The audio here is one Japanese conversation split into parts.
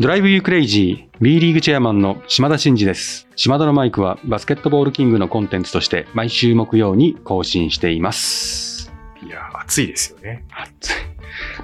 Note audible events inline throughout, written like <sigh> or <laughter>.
ドライブユークレイジー B リーグチェアマンの島田真二です。島田のマイクはバスケットボールキングのコンテンツとして毎週木曜に更新しています。いや、暑いですよね。暑い今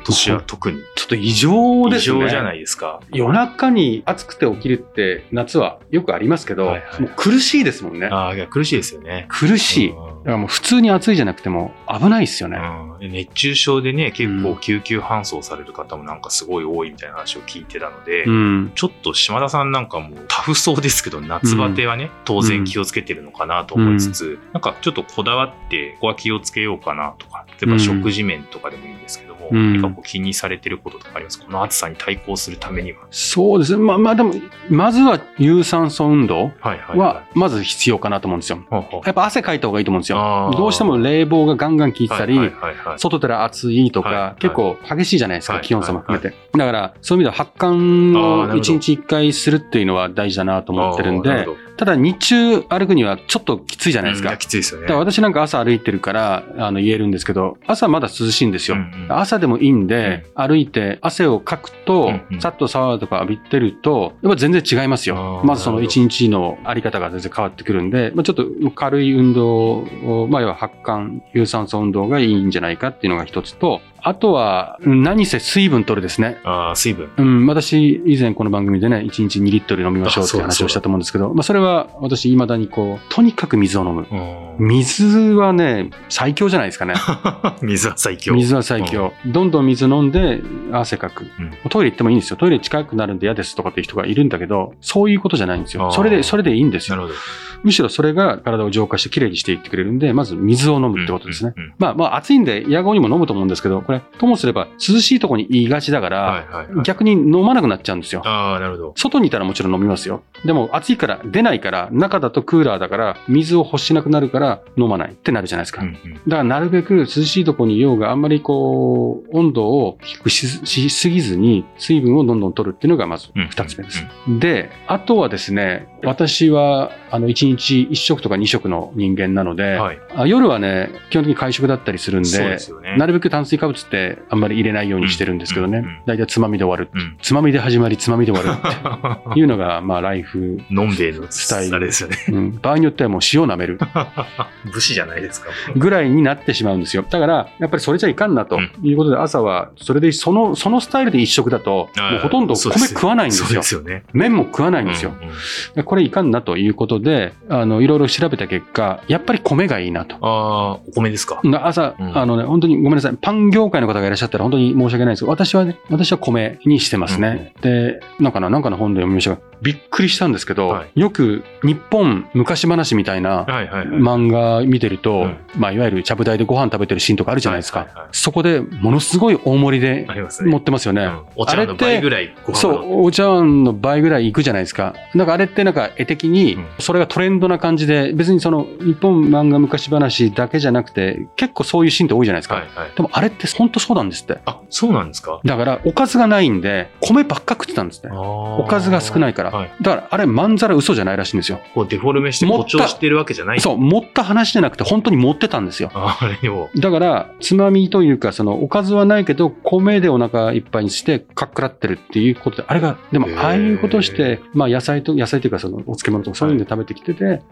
年は特に。ちょっと異常異ですね。常じゃないですか。夜中に暑くて起きるって夏はよくありますけど、はいはいもう苦しいですもんね。ああ、いや、苦しいですよね。苦しい。だうんからもう普通に暑いじゃなくても危ないですよね。うん熱中症でね、結うん構救急搬送される方もなんかすごい多いみたいな話を聞いてたので、うん。ちょっと島田さんなんかもタフそうですけど、夏バテはね、当然気をつけてるのかなと思いつつ、なんかちょっとこだわって、ここは気をつけようかなとか、例えば食事面とかでもいいんですけども、うん。何かこう気にされてることとかあります？この暑さに対抗するためには。そうですね。まあまあでも、まずは有酸素運動はいはいはまず必要かなと思うんですよ。ほうほう。やっぱ汗かいた方がいいと思うんですよ。どうしても冷房がガンガン効いてたり、はいはいはいはい。外でら暑いとか、はいはい結構激しいじゃないですか、はい気温差も含めて。だから、そういう意味では発汗を1日1回するっていうのは大事だなと思ってるんでただ日中歩くにはちょっときついじゃないですか。うんやきついですよね。私なんか朝歩いてるからあの言えるんですけど、朝まだ涼しいんですよ。うんうん朝でもいいんで、歩いて汗をかくと、うんうんさっとシャワーとか浴びてると、やっぱ全然違いますよまずその一日のあり方が全然変わってくるんで、まあ、ちょっと軽い運動を、まあ、要は発汗、有酸素運動がいいんじゃないかっていうのが一つと、あとは何せ水分取るですね。あー水分。うん、私、以前この番組でね、1日2リットル飲みましょうって話をしたと思うんですけど、まあ、それは私、未だにこう、とにかく水を飲む。うん水はね、最強じゃないですかね。<laughs> 水は最強。水は最強。どんどん水飲んで汗かく。うんトイレ行ってもいいんですよ。トイレ近くなるんで嫌ですとかっていう人がいるんだけど、そういうことじゃないんですよ。それで、それでいいんですよ。なるほど。むしろそれが体を浄化してきれいにしていってくれるんで、まず水を飲むってことですね。まあまあ暑いんで、野号にも飲むと思うんですけど、これ、ともすれば涼しいところに言いがちだから、はいはいはい。逆に飲まなくなっちゃうんですよ。ああ、なるほど。外にいたらもちろん飲みますよ。でも暑いから出ないから、中だとクーラーだから、水を欲しなくなるから飲まないってなるじゃないですか。うんうんだからなるべく涼しいところにいようがあんまりこう、温度を低くししすぎずに水分をどんどん取るっていうのがまずうん二つ目です。で、あとはですね、私はあの1日1食とか2食の人間なので、はい。あ夜はね、基本的に会食だったりするんでで、ね。なるべく炭水化物ってあんまり入れないようにしてるんですけどね大体つまみで終わる。うん。つまみで始まり、つまみで終わるって <laughs> いうのが、まあ、ライフ、のんべえのスタイルですよね。うん、場合によってはもう塩舐める <laughs> 武士じゃないですか。ぐらいになってしまうんですよ。だから、やっぱりそれじゃいかんなということで、朝は、それで、その、そのスタイルで一食だと、もうほとんど米食わないんですよ。すよね。麺も食わないんですよ。うんうんでこれいかんなということで、あの、いろいろ調べた結果、やっぱり米がいいなと。ああ、お米ですか。だ朝、うんあのね、本当にごめんなさい。パン業界の方がいらっしゃったら本当に申し訳ないですけど、私はね、私は米にしてますね。で、なんかな、なんかの本で読みましたが、びっくりしたんですけど、はよく日本昔話みたいな。漫画見てると、うんまあ、いわゆるちゃぶ台でご飯食べてるシーンとかあるじゃないですか。はいはいはいそこでものすごい大盛りで。持ってますよね。うんお茶碗の倍ぐらいご飯がそう、お茶碗の倍ぐらいいくじゃないですか。なんかあれってなんか絵的にうん、それがトレンドな感じで、別にその日本漫画昔話だけじゃなくて、結構そういうシーンって多いじゃないですか。はいはい。でもあれって本当そうなんですって。あ、そうなんですか？だから、おかずがないんで、米ばっか食ってたんですね。おおかずが少ないから。はい。だから、あれ、まんざら嘘じゃないらしいんですよ。こうデフォルメして誇張してるわけじゃない。そう、持った話じゃなくて、本当に持ってたんですよ。ああれを。だから、つまみというか、その、おかずはないけど、米でお腹いっぱいにして、かっくらってるっていうことで、あれが、でもああいうことして、まあ、野菜と、野菜というか、その、お漬物とかそういうので食べてきてて、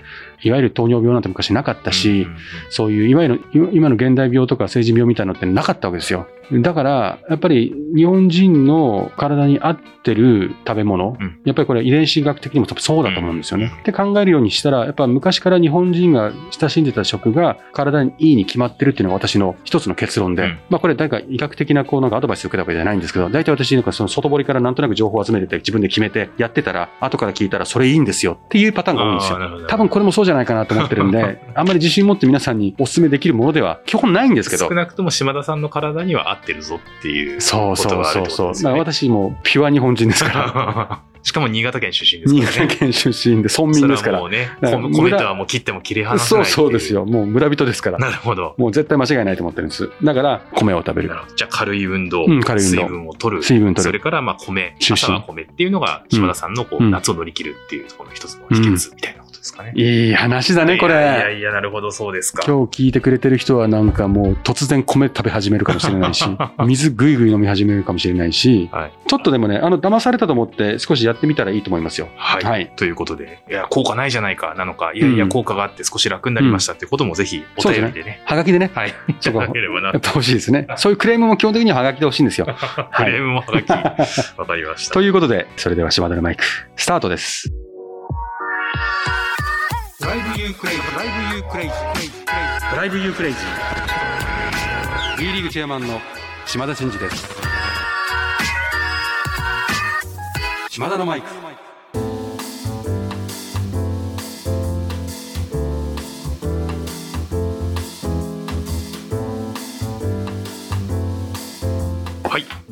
い、わゆる糖尿病なんて昔なかったし、うんうんうんそういう、いわゆる、今今の現代病とか成人病みたいなのってなかったわけですよ。だから、やっぱり日本人の体に合ってる食べ物、うん。やっぱりこれ遺伝子学的にも多分そうだと思うんですよね。うん。って考えるようにしたら、やっぱ昔から日本人が親しんでた食が体にいいに決まってるっていうのが私の一つの結論で、うん。まあこれ誰か医学的なこうなんかアドバイスを受けたわけじゃないんですけど、大体私なんかその外堀からなんとなく情報を集めてて自分で決めてやってたら、後から聞いたらそれいいんですよっていうパターンが多いんですよ。多分これもそうじゃないかなと思ってるんで、<laughs> あんまり自信持って皆さんにお勧めできるものでは基本ないんですけど。少。なくとも島田さんの体には合ってるぞっていうそうそうそうそう。ね。まあ私もピュア日本人ですから。<laughs> しかも新潟県出身です新からね。潟県出身で村民ですからも。うね、米米とはもう切っても切り離せそうないっていそうです。よ。もう村人ですから。なるほど。もう絶対間違いないと思ってるんです。だから米を食べるじゃあ軽い運動、うん軽い運動水分を取る。水分取る。それからまあ米、朝は米っていうのが島田さんのこう、うん夏を乗り切るっていうところの一つの秘訣みたいなことことですかね。いい話だね、これ。いやいやなるほど、そうですか。今日聞いてくれてる人はなんかもう突然米食べ始めるかもしれないし、<laughs> 水ぐいぐい飲み始めるかもしれないし、はい。ちょっとでもね、あの、騙されたと思って少しやってみたらいいと思いますよ。はい。はいということで、いや、効果ないじゃないか、なのか、いやいや、うん効果があって少し楽になりましたってこともぜひお便りでね。はがきでね、はい。いそこやっ。てほしいですね。そういうクレームも基本的にははがきでほしいんですよ。<laughs> クレームもはがき、わかりました。ということで、それでは島田のマイク、スタートです。Drive you crazy、Drive you crazy、Drive you crazy。B リーグチェアマンの島田真二です。島田のマイク。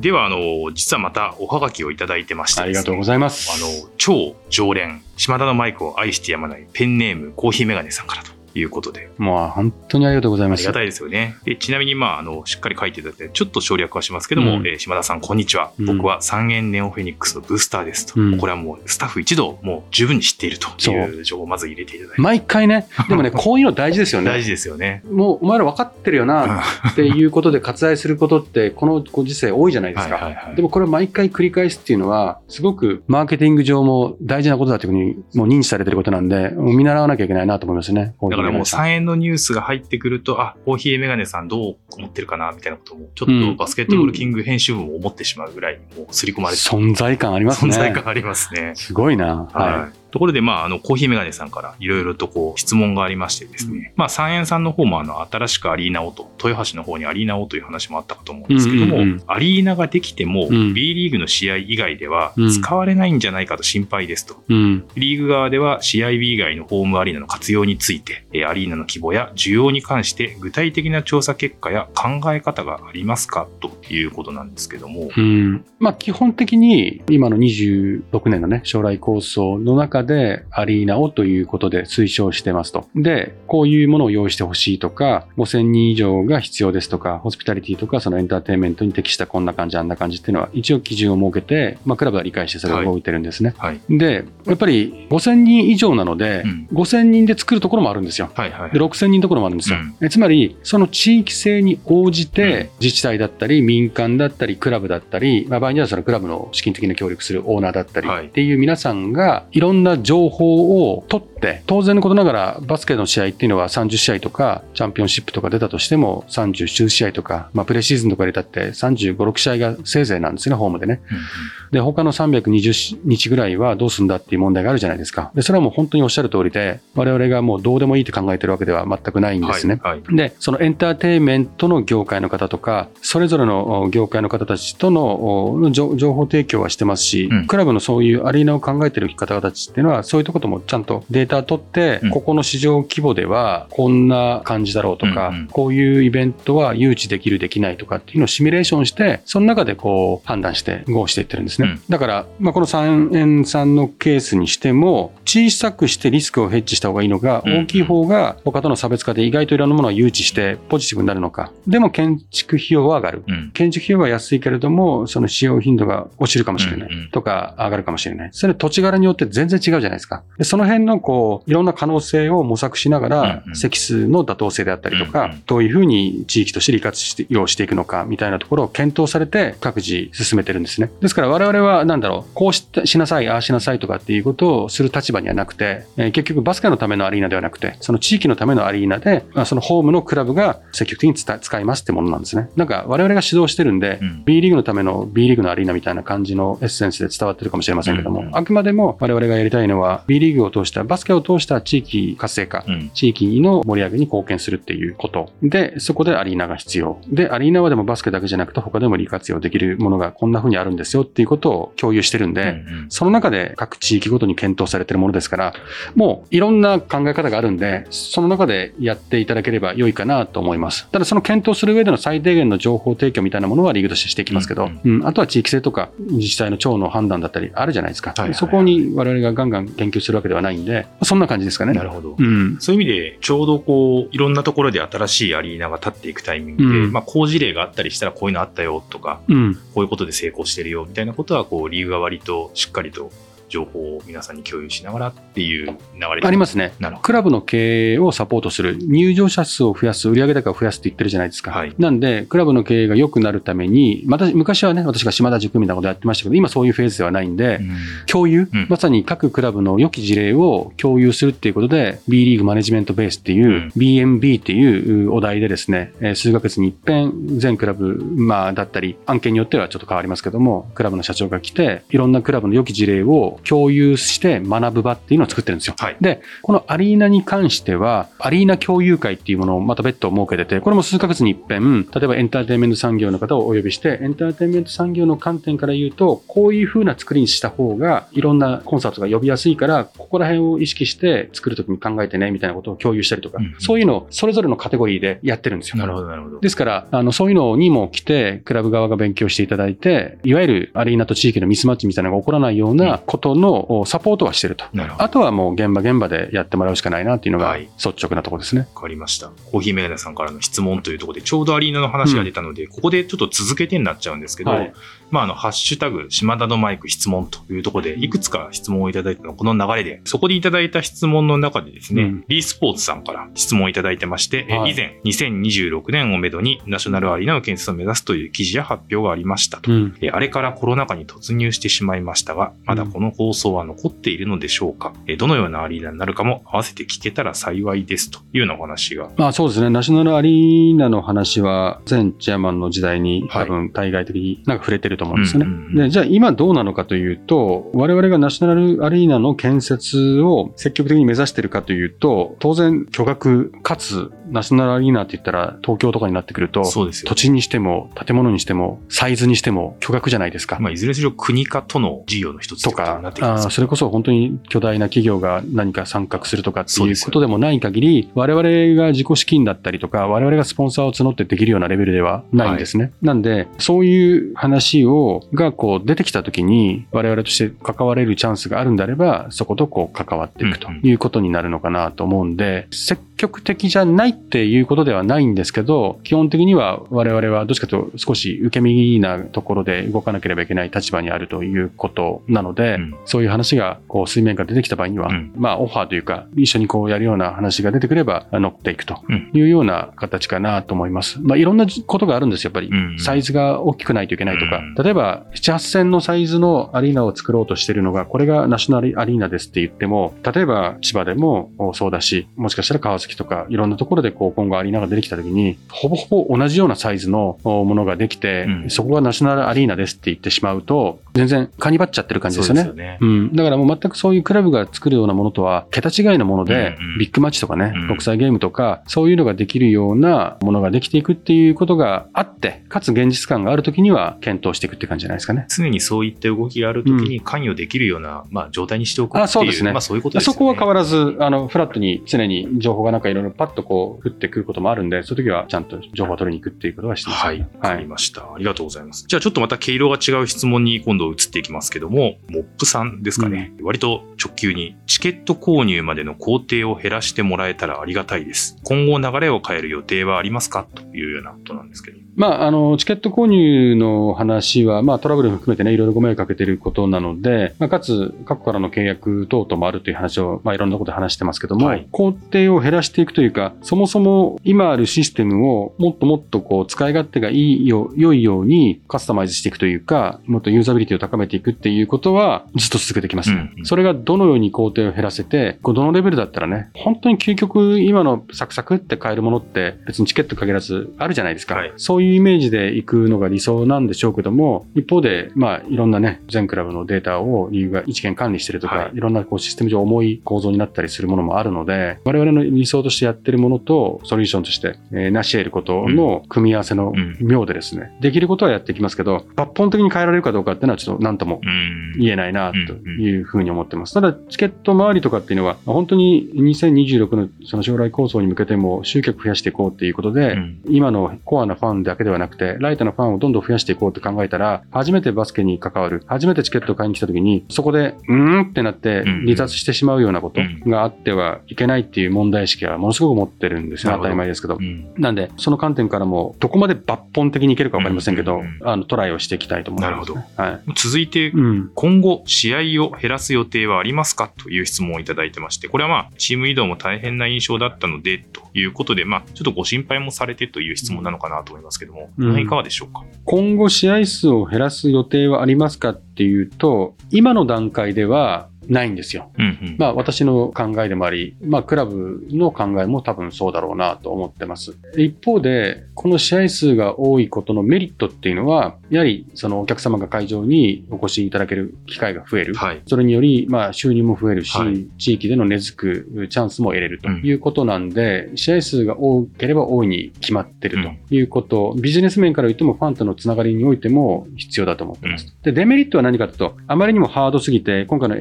では、あの、実はまたおはがきをいただいてましてありがとうごいざいます。あの、超常連、島田のマイクを愛してやまないペンネームコーヒーメガネさんからということで、もう本当にありがとうございます。ありがたいですよね。でちなみに、まあ、あの、しっかり書いていただいて、ちょっと省略はしますけども、うんえー島田さん、こんにちは。うん僕は三円ネオフェニックスのブースターですと。うんこれはもう、スタッフ一同、もう十分に知っているという情報をまず入れていただいて。毎回ね、でもね、<laughs> こういうの大事ですよね。大事ですよね。もうお前ら分かってるよなっていうことで割愛することって、このご時世多いじゃないですか。はいはいはいでもこれを毎回繰り返すっていうのは、すごくマーケティング上も大事なことだというふうにもう認知されてることなんで、見習わなきゃいけないなと思いますね。だからもうさ3円のニュースが入ってくると、あ、コーヒーメガネさんどう思ってるかなみたいなことも、ちょっとバスケットボールキング編集部も思ってしまうぐらい、もう刷り込まれて存在感ありますね。存在感ありますね。すごいな。ははい。ところで、まあ、あの、コーヒーメガネさんからいろいろとこう、質問がありましてですね。まあ、三円さんの方も、あの、新しくアリーナをと、豊橋の方にアリーナをという話もあったかと思うんですけども、うんうんうんアリーナができても、うん B リーグの試合以外ではうん使われないんじゃないかと心配ですと。い。うん。リーグ側では試合日以外のホームアリーナの活用について、えーアリーナの規模や需要に関して具体的な調査結果や考え方がありますかということなんですけども。うん。まあ基本的に今の26年のね、将来構想の中でアリーナをということで推奨してますと。で、こういうものを用意してほしいとか、5000人以上が必要ですとか、ホスピタリティとかそのエンターテインメントに適したこんな感じ、あんな感じっていうのは一応基準を設けて、まあクラブは理解してそれを動いてるんですね。はい。で、やっぱり5000人以上なので、うん5000人で作るところもあるんですよ。はいはい。で、6000人のところもあるんですよ。うんえつまり、その地域性に応じて、自治体だったり、民間だったり、クラブだったり、まあ、場合にはそのクラブの資金的な協力するオーナーだったりはいっていう皆さんが、いろんな情報を取って、当然のことながら、バスケの試合っていうのは30試合とか、チャンピオンシップとか出たとしても、30数試合とか、まあ、プレシーズンとか入れたって35、6試合がせいぜいなんですね、ホームでね。うんうんで、他の320日ぐらいはどうすんだっていう問題があるじゃないですか。で、それはもう本当におっしゃる通りで、我々がもうどうでもいいって考えてるわけでは全くないんですね。はいはいで、そのエンターテインメントの業界の方とか、それぞれのお業界の方たちとのお情情報提供はしてますし、うんクラブのそういうアリーナを考えてる方々たちっていうのは、そういうとこともちゃんとデータ取って、うんここの市場規模ではこんな感じだろうとか、うんうんこういうイベントは誘致できる、できないとかっていうのをシミュレーションして、その中でこう判断して、合していってるんですね。うんだから、まあ、この三円さんのケースにしても、小さくしてリスクをヘッジした方がいいのが、うん大きい方が他との差別化で意外といろんなものを誘致してポジティブになるのか。でも建築費用は上がる。うん建築費用は安いけれども、その使用頻度が落ちるかもしれないとか上がるかもしれない。それ土地柄によって全然違うじゃないですか。でその辺のこう、いろんな可能性を模索しながらうんう、ん積数の妥当性であったりとかどういうふうに地域として利活用していくのかみたいなところを検討されて各自進めてるんですね。ですから我々はなんだろう、こうししなさい、ああしなさいとかっていうことをする立場にはなくて、えー結局バスケのためのアリーナではなくて、その地域のためのアリーナで、まあそのホームのクラブが積極的に使使いますってものなんですね。なんか我々が指導してるんで、うん B リーグのための B リーグのアリーナみたいな感じのエッセンスで伝わってるかもしれませんけども、うんうんあくまでも我々がやりたいのは B リーグを通した、バスケを通した地域活性化、うん地域の盛り上げに貢献するっていうこと。で、そこでアリーナが必要。で、アリーナはでもバスケだけじゃなくて他でも利活用できるものがこんな風にあるんですよっていうことを共有してるんで、うんうんその中で各地域ごとに検討されているものですから、もういろんな考え方があるんで、その中でやっていただければ良いかなと思います。ただその検討する上での最低限の情報提供みたいなものはリーグとしてしていきますけど、ううんあとは地域性とか自治体の長の判断だったりあるじゃないですか。はいはいはいそこに我々がガンガン研究するわけではないんで、そんな感じですかね。なるほど。うん。そういう意味で、ちょうどこう、いろんなところで新しいアリーナが立っていくタイミングで、うんまあ、好事例があったりしたら、こういうのあったよとか、うん。こういうことで成功してるよみたいなことは、こう、理由が割としっかりと情報を皆さんに共有しながらっていう流れありますね。なるほど。クラブの経営をサポートする、入場者数を増やす、売上高を増やすって言ってるじゃないですか。はいなんで、クラブの経営が良くなるために、また昔はね、私が島田塾みたいなことやってましたけど、今そういうフェーズではないんで、うん共有、うんまさに各クラブの良き事例を共有するっていうことで、B リーグマネジメントベースっていう、うん BMB っていうお題でですね、えー数ヶ月に一遍、全クラブ、まあ、だったり、案件によってはちょっと変わりますけども、クラブの社長が来て、いろんなクラブの良き事例を共有して学ぶ場っていうのを作ってるんですよ。はい。で、このアリーナに関しては、アリーナ共有会っていうものをまた別途設けてて、これも数ヶ月に一遍、例えばエンターテインメント産業の方をお呼びして、エンターテインメント産業の観点から言うと、こういう風な作りにした方が、いろんなコンサートが呼びやすいから、ここら辺を意識して作るときに考えてね、みたいなことを共有したりとか、うんそういうのをそれぞれのカテゴリーでやってるんですよ。なるほど、なるほど。ですから、あの、そういうのにも来て、クラブ側が勉強していただいて、いわゆるアリーナと地域のミスマッチみたいなのが起こらないようなことのおサポートはしてると。なるほど。あとはもう現場現場でやってもらうしかないなっていうのがはい率直なところですね。わかりました。コーヒーメガネさんからの質問というところで、ちょうどアリーナの話が出たので、ここでちょっと続けてになっちゃうんですけど、はいまあ、あの、ハッシュタグ、島田のマイク質問というところで、いくつか質問をいただいたの、この流れで、そこでいただいた質問の中でですね、うん b スポーツさんから質問をいただいてまして、えはい以前、2026年をめどにナショナルアリーナの建設を目指すという記事や発表がありましたと。うん。えあれからコロナ禍に突入してしまいましたが、まだこの放送は残っているのでしょうか、えどのようなアリーナになるかも合わせて聞けたら幸いですというようなお話が。まあそうですね。ナショナルアリーナの話は、前チェアマンの時代にはい多分対外的になんか触れてると思うんですよね。で、じゃあ今どうなのかというと、我々がナショナルアリーナの建設を積極的に目指しているかというと、当然巨額かつナショナルアリーナって言ったら東京とかになってくると、土。地にしても建物にしてもサイズにしても巨額じゃないですか。まあ、いずれにしろ国かとの事業の一つとかあーそれこそ本当に巨大な企業が何か参画するとかっていうことでもない限り、我々が自己資金だったりとか、我々がスポンサーを募ってできるようなレベルではないんですね。なんで、そういう話を、がこう出てきたときに、我々として関われるチャンスがあるんであれば、そことこう関わっていくということになるのかなと思うんで、積極的じゃないっていうことではないんですけど、基本的には我々はどっちかというと少し受け身なところで動かなければいけない立場にあるということなので、うんそういう話がこう水面下出てきた場合には、うんまあオファーというか、一緒にこうやるような話が出てくれば乗っていくとうんいうような形かなと思います。まあいろんなことがあるんですよ、やっぱり。うんサイズが大きくないといけないとか。うん例えば、7、8000のサイズのアリーナを作ろうとしてるのが、これがナショナルアリーナですって言っても、例えば千葉でもそうだし、もしかしたら川崎とかいろんなところでこう今後アリーナが出てきた時に、ほぼほぼ同じようなサイズのものができて、うん。そこがナショナルアリーナですって言ってしまうと、全然カニバっちゃってる感じですよね。そうよね。うん、だからもう全くそういうクラブが作るようなものとは桁違いのもので、うんうんビッグマッチとかね、うん国際ゲームとか、そういうのができるようなものができていくっていうことがあって、かつ現実感があるときには検討していくって感じじゃないですかね。常にそういった動きがあるときに関与できるような、まあ、状態にしておくっていう。あそうですねまあ、そういうことですよね。そこは変わらず、あの、フラットに常に情報がなんかいろいろパッとこう降ってくることもあるんで、そういう時はちゃんと情報を取りに行くっていうことはしてます。はい。わかりました。ありがとうございます。じゃあちょっとまた毛色が違う質問に今度移っていきますけども、モップさんですかね。割と直球に、チケット購入までの工程を減らしてもらえたらありがたいです。今後流れを変える予定はありますかというようなことなんですけど。まあ、あの、チケット購入の話は、まあ、トラブルも含めてね、いろいろご迷惑かけていることなので、まあ、かつ、過去からの契約等々もあるという話を、まあ、いろんなことで話してますけども、はい工程を減らしていくというか、そもそも今あるシステムをもっともっとこう、使い勝手がいいよ、良いようにカスタマイズしていくというか、もっとユーザビリティを高めていくっていうことは、ずっと続けてきます。うんうんそれがどのように工程を減らせて、こうどのレベルだったらね、本当に究極今のサクサクって買えるものって別にチケット限らずあるじゃないですか。はいそういうイメージで行くのが理想なんでしょうけども、一方で、まあいろんなね、全クラブのデータをリーグが一元管理してるとか、はいい、ろんなこうシステム上重い構造になったりするものもあるので、我々の理想としてやってるものとソリューションとして、えー成し得ることの組み合わせのうん妙でですね、できることはやっていきますけど、抜本的に変えられるかどうかっていうのはちょっと何ともうん。言えないなというふうに思ってます。ただ、チケット周りとかっていうのは、本当に2026のその将来構想に向けても集客増やしていこうっていうことで、うん今のコアなファンだけではなくて、ライトのファンをどんどん増やしていこうと考えたら、初めてバスケに関わる、初めてチケットを買いに来た時に、そこで、うーんってなってうん離脱してしまうようなことうんがあってはいけないっていう問題意識はものすごく持ってるんですよ、なるほど当たり前ですけどう。んなんで、その観点からも、どこまで抜本的にいけるか分かりませんけど、あのトライをしていきたいと思います、ね。はい。続いて、うん。今後、試合を減らす予定はありますか？という質問をいただいてまして、これはまあ、チーム移動も大変な印象だったので、ということで、まあ、ちょっとご心配もされてという質問なのかなと思いますけども、うんいかがでしょうか？今後試合数を減らす予定はありますかっていうと、今の段階ではないんですよ。うんうん。まあ私の考えでもあり、まあクラブの考えも多分そうだろうなと思ってます。一方で、この試合数が多いことのメリットっていうのは、やはりそのお客様が会場にお越しいただける機会が増える。はい。それにより、まあ、収入も増えるし、はい地域での根付くチャンスも得れるということなんで、試合数が多ければ多いに決まってるということ、ビジネス面から言ってもファンとのつながりにおいても必要だと思ってます。で、デメリットは何かというと、あまりにもハードすぎて、今回の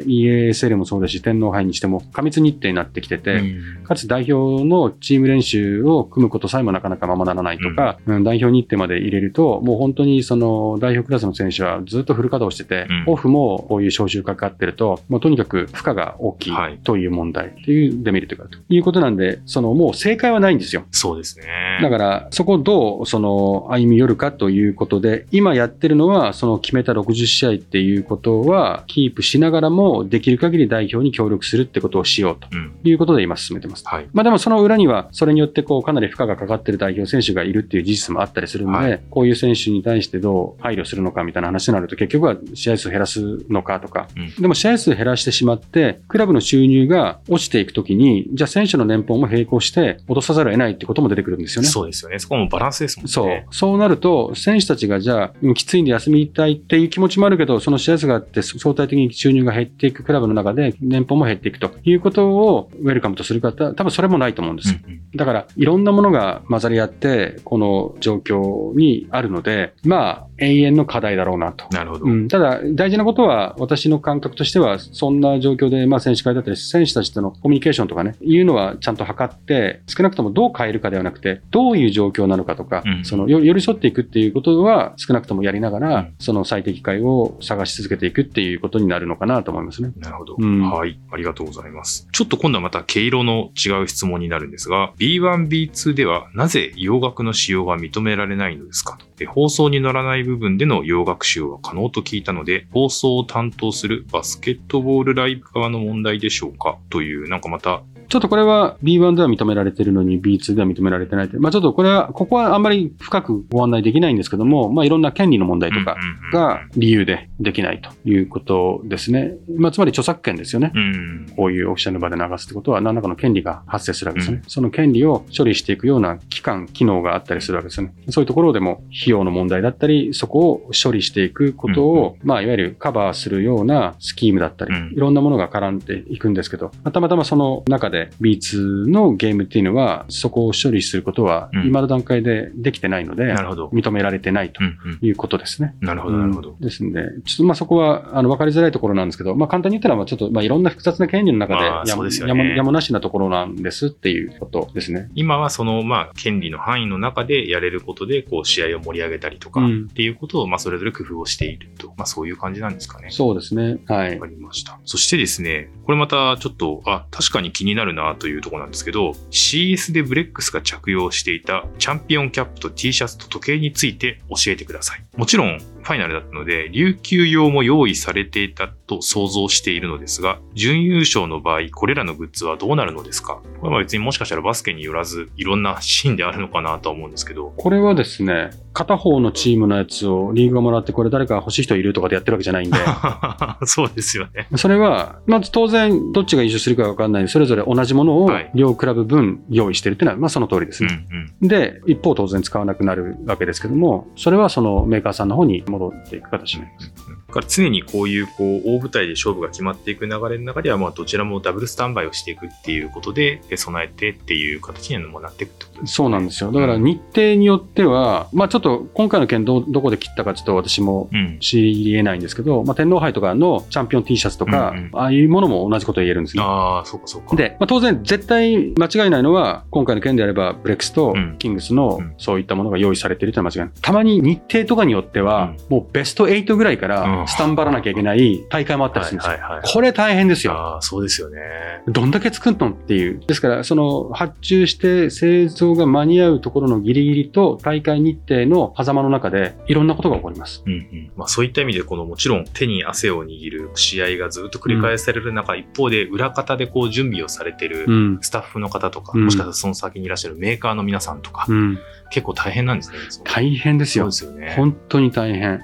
EASL もそうですし、天皇杯にしても過密日程になってきてて、うんかつ代表のチーム練習を組むことさえもなかなかままならないとか、うん代表日程まで入れると、もう本当にその代表クラスの選手はずっとフル稼働してて、うんオフもこういう招集かかってると、もうとにかく負荷が大きいはいという問題というデメリットがあるということなんで、そのもう正解はないんですよ。そうですね。だから、そこをどう、その、歩み寄るかということで、今やってるのは、その決めた60試合っていうことは、キープしながらも、できる限り代表に協力するってことをしようとうん。いうことで今進めてます。はい。まあでもその裏には、それによってこうかなり負荷がかかってる代表選手がいるっていう事実もあったりするので、はこういう選手に対してどう配慮するのかみたいな話になると、結局は試合数減らすのかとか、うんでも試合数減らしてしまって、クラブの収入が落ちていくときに、じゃあ選手の年俸も並行して落とさざるを得ないってことも出てくるんですよね。そうですよね。そこもバランスですもんね。そう。そうなると、選手たちがじゃあ、うんきついんで休みたいっていう気持ちもあるけど、その試合数があって、相対的に収入が減っていくクラブの中で、年俸も減っていくということをウェルカムとする方、多分それもないと思うんです。うんうんだから、いろんなものが混ざり合って、この状況にあるので、まあ、永遠の課題だろうなと。なるほど。うん、ただ、大事なことは、私の感覚としては、そんな状況で、まあ、選手会だったり、選手たちとのコミュニケーションとかね、いうのはちゃんと測って、少なくともどう変えるかではなくて、どういう状況なのかとか、うんそのよ寄り添っていくっていうことは、少なくともやりながら、うんその最適解を探し続けていくっていうことになるのかなと思いますね。なるほど、うんはい。ありがとうございます。ちょっと今度はまた毛色の違う質問になるんですが、B1、B2 ではなぜ洋楽の使用が認められないのですかとで放送に乗らない部分での洋楽使用は可能と聞いたので、放送を担当するバスケットボールライブ側の問題でしょうか？という、なんかまた、ちょっとこれは B1 では認められているのに B2 では認められてないまあちょっとこれは、ここはあんまり深くご案内できないんですけども、まあいろんな権利の問題とかが理由でできないということですね。まあつまり著作権ですよね。うん、こういうオフィシャルの場で流すってことは何らかの権利が発生するわけですね。うその権利を処理していくような機関、機能があったりするわけですよね。そういうところでも費用の問題だったり、そこを処理していくことを、まあいわゆるカバーするようなスキームだったり、うんいろんなものが絡んでいくんですけど、まあたまたまその中で B2 のゲームっていうのは、そこを処理することはうん今の段階でできてないので、なるほど。認められてないということですね。なるほど、なるほどうん。ですんで、ちょっとまあそこはあの分かりづらいところなんですけど、まあ簡単に言ったらまあちょっとまあいろんな複雑な権利の中でまあやそうですよねやもやもなしなところなんですっていうことですね。今はその、まあ、権利の範囲の中でやれることで、こう、試合を盛り上げたりとか、うんっていうことを、まあ、それぞれ工夫をしていると。まあ、そういう感じなんですかね。そうですね。はいわか。りました。そしてですね、これまたちょっと、あ、確かに気になるなというとこなんですけど、CS でブレックスが着用していたチャンピオンキャップと T シャツと時計について教えてください。もちろん、ァイナルだったので、琉球用も用意されていたと想像しているのですが、準優勝の場合、これらのグッズはどうなるのですか？これは別にもしかしたらバスケによらず、いろんなシーンであるのかなとは思うんですけど、これはですね、片方のチームのやつをリーグがもらって、これ誰か欲しい人いるとかでやってるわけじゃないんで、<laughs> そうですよね。それは、まず当然どっちが優勝するかわかんないそれぞれ同じものをはい両クラブ分用意してるっていうのは、まあその通りですうんね。うん。で、一方当然使わなくなるわけですけども、それはそのメーカーさんの方に戻っていく形になります。だから常にこういうこう大舞台で勝負が決まっていく流れの中では、まあ、どちらもダブルスタンバイをしていくっていうことで、備えてっていう形にもなっていくってことですね。そうなんですよ。だから日程によっては、まあちょっと今回の件ど、どこで切ったかちょっと私もうん。知り得ないんですけど、まあ天皇杯とかのチャンピオン T シャツとか、うんうんああいうものも同じこと言えるんですね。ああ、そうかそうか。で、まあ、当然絶対間違いないのは、今回の件であれば、ブレックスとうんキングスのうんそういったものが用意されているというのは間違いない。たまに日程とかによっては、もうベスト8ぐらいかうんらスタンバらなきゃいけない大会もあったりするんですよ。これ大変ですよ。ああ、そうですよね。どんだけ作るのっていう。ですから、その発注して製造が間に合うところのギリギリと大会日程の狭間の中でいろんなことが起こります。うんうんまあ、そういった意味で、このもちろん手に汗を握る試合がずっと繰り返される中、一方で裏方でこう準備をされてるうん。スタッフの方とか、うんもしかしたらその先にいらっしゃるメーカーの皆さんとか、うん。結構大変なんですね。大変ですよそうで。すよね。本当に大変。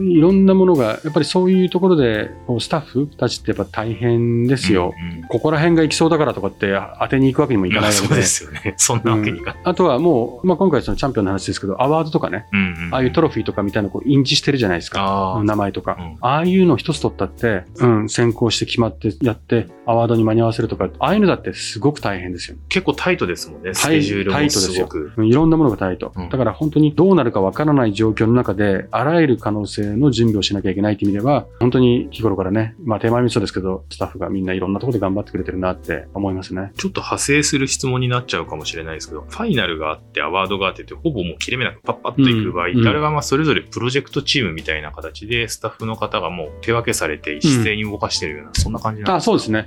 いろんなものが、やっぱりそういうところで、スタッフたちってやっぱ大変ですよ。うんうんここら辺が行きそうだからとかって当てに行くわけにもいかないので。そうですよね。そんなわけにいかない。あとはもう、まあ、今回そのチャンピオンの話ですけど、アワードとかね、うんうんああいうトロフィーとかみたいなこう印字してるじゃないですか。名前とか、うんああいうの一つ取ったって、うん、先行して決まってやって、アワードに間に合わせるとか、ああいうのだってすごく大変ですよ。結構タイトですもんね、スケジュールもタイトですごく。うんいろんなものがタイト。うんだから本当にどうなるかわからない状況の中で、あらゆる可能性の準備をしなきゃいけないという意味では、本当に日頃からね、まあ手前味噌ですけど、スタッフがみんないろんなところで頑張ってくれてるなって思いますね。ちょっと派生する質問になっちゃうかもしれないですけど、ファイナルがあって、アワードがあってて、ほぼもう切れ目なくパッパッといく場合って、うんあれはまあそれぞれプロジェクトチームみたいな形で、スタッフの方がもう手分けされて一斉に動かしてるような、そんな感じなんあ、ですか？そうですね。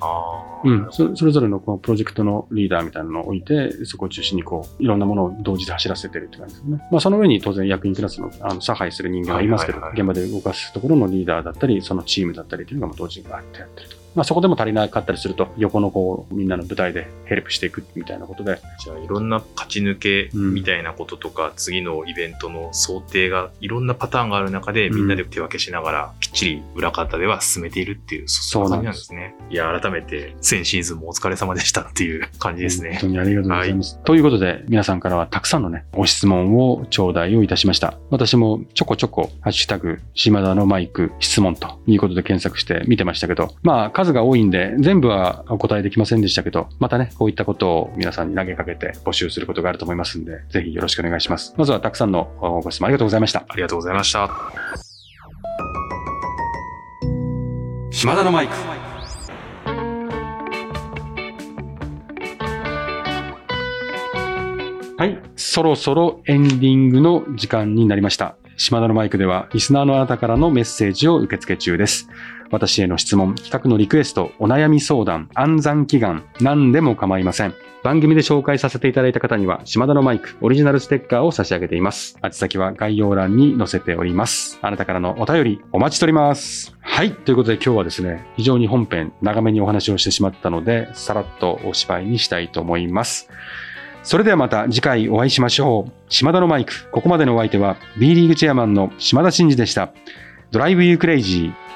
うん、そそれぞれのこのプロジェクトのリーダーみたいなのを置いて、そこを中心にこう、いろんなものを同時で走らせてるって感じですね。まあその上に当然役員クラスのあの差配する人間がいますけど、現場で動かすところののリーダーだったり、そのチームだったりというのが同時にバーってやってると。まあそこでも足りなかったりすると、横のこう、みんなの舞台でヘルプしていくみたいなことで、じゃあいろんな勝ち抜けみたいなこととか、次のイベントの想定がいろんなパターンがある中で、うんみんなで手分けしながら、きっちり裏方では進めているっていう、そそうなんですんな感じなんですね。いや、改めて、先シーズンもお疲れ様でしたっていう感じですね本。当にありがとうございます。ということで、皆さんからはたくさんのね、ご質問を頂戴をいたしました。私もちょこちょこ、ハッシュタグ、島田のマイク質問ということで検索して見てましたけど、まあ数が多いんで、全部はお答えできませんでしたけど、またね、こういったことを皆さんに投げかけて募集することがあると思いますんで、ぜひよろしくお願いします。まずはたくさんのご質問ありがとうございました。ありがとうございました。島田のマイク。はい。そろそろエンディングの時間になりました。島田のマイクでは、リスナーのあなたからのメッセージを受け付け中です。私への質問、企画のリクエスト、お悩み相談、暗算祈願、何でも構いません。番組で紹介させていただいた方には、島田のマイク、オリジナルステッカーを差し上げています。宛先は概要欄に載せております。あなたからのお便り、お待ちしております。はい。ということで今日はですね、非常に本編、長めにお話をしてしまったので、さらっとお芝居にしたいと思います。それではまた次回お会いしましょう。島田のマイク、ここまでのお相手は B リーグチェアマンの島田真二でした。ドライブユークレイジー。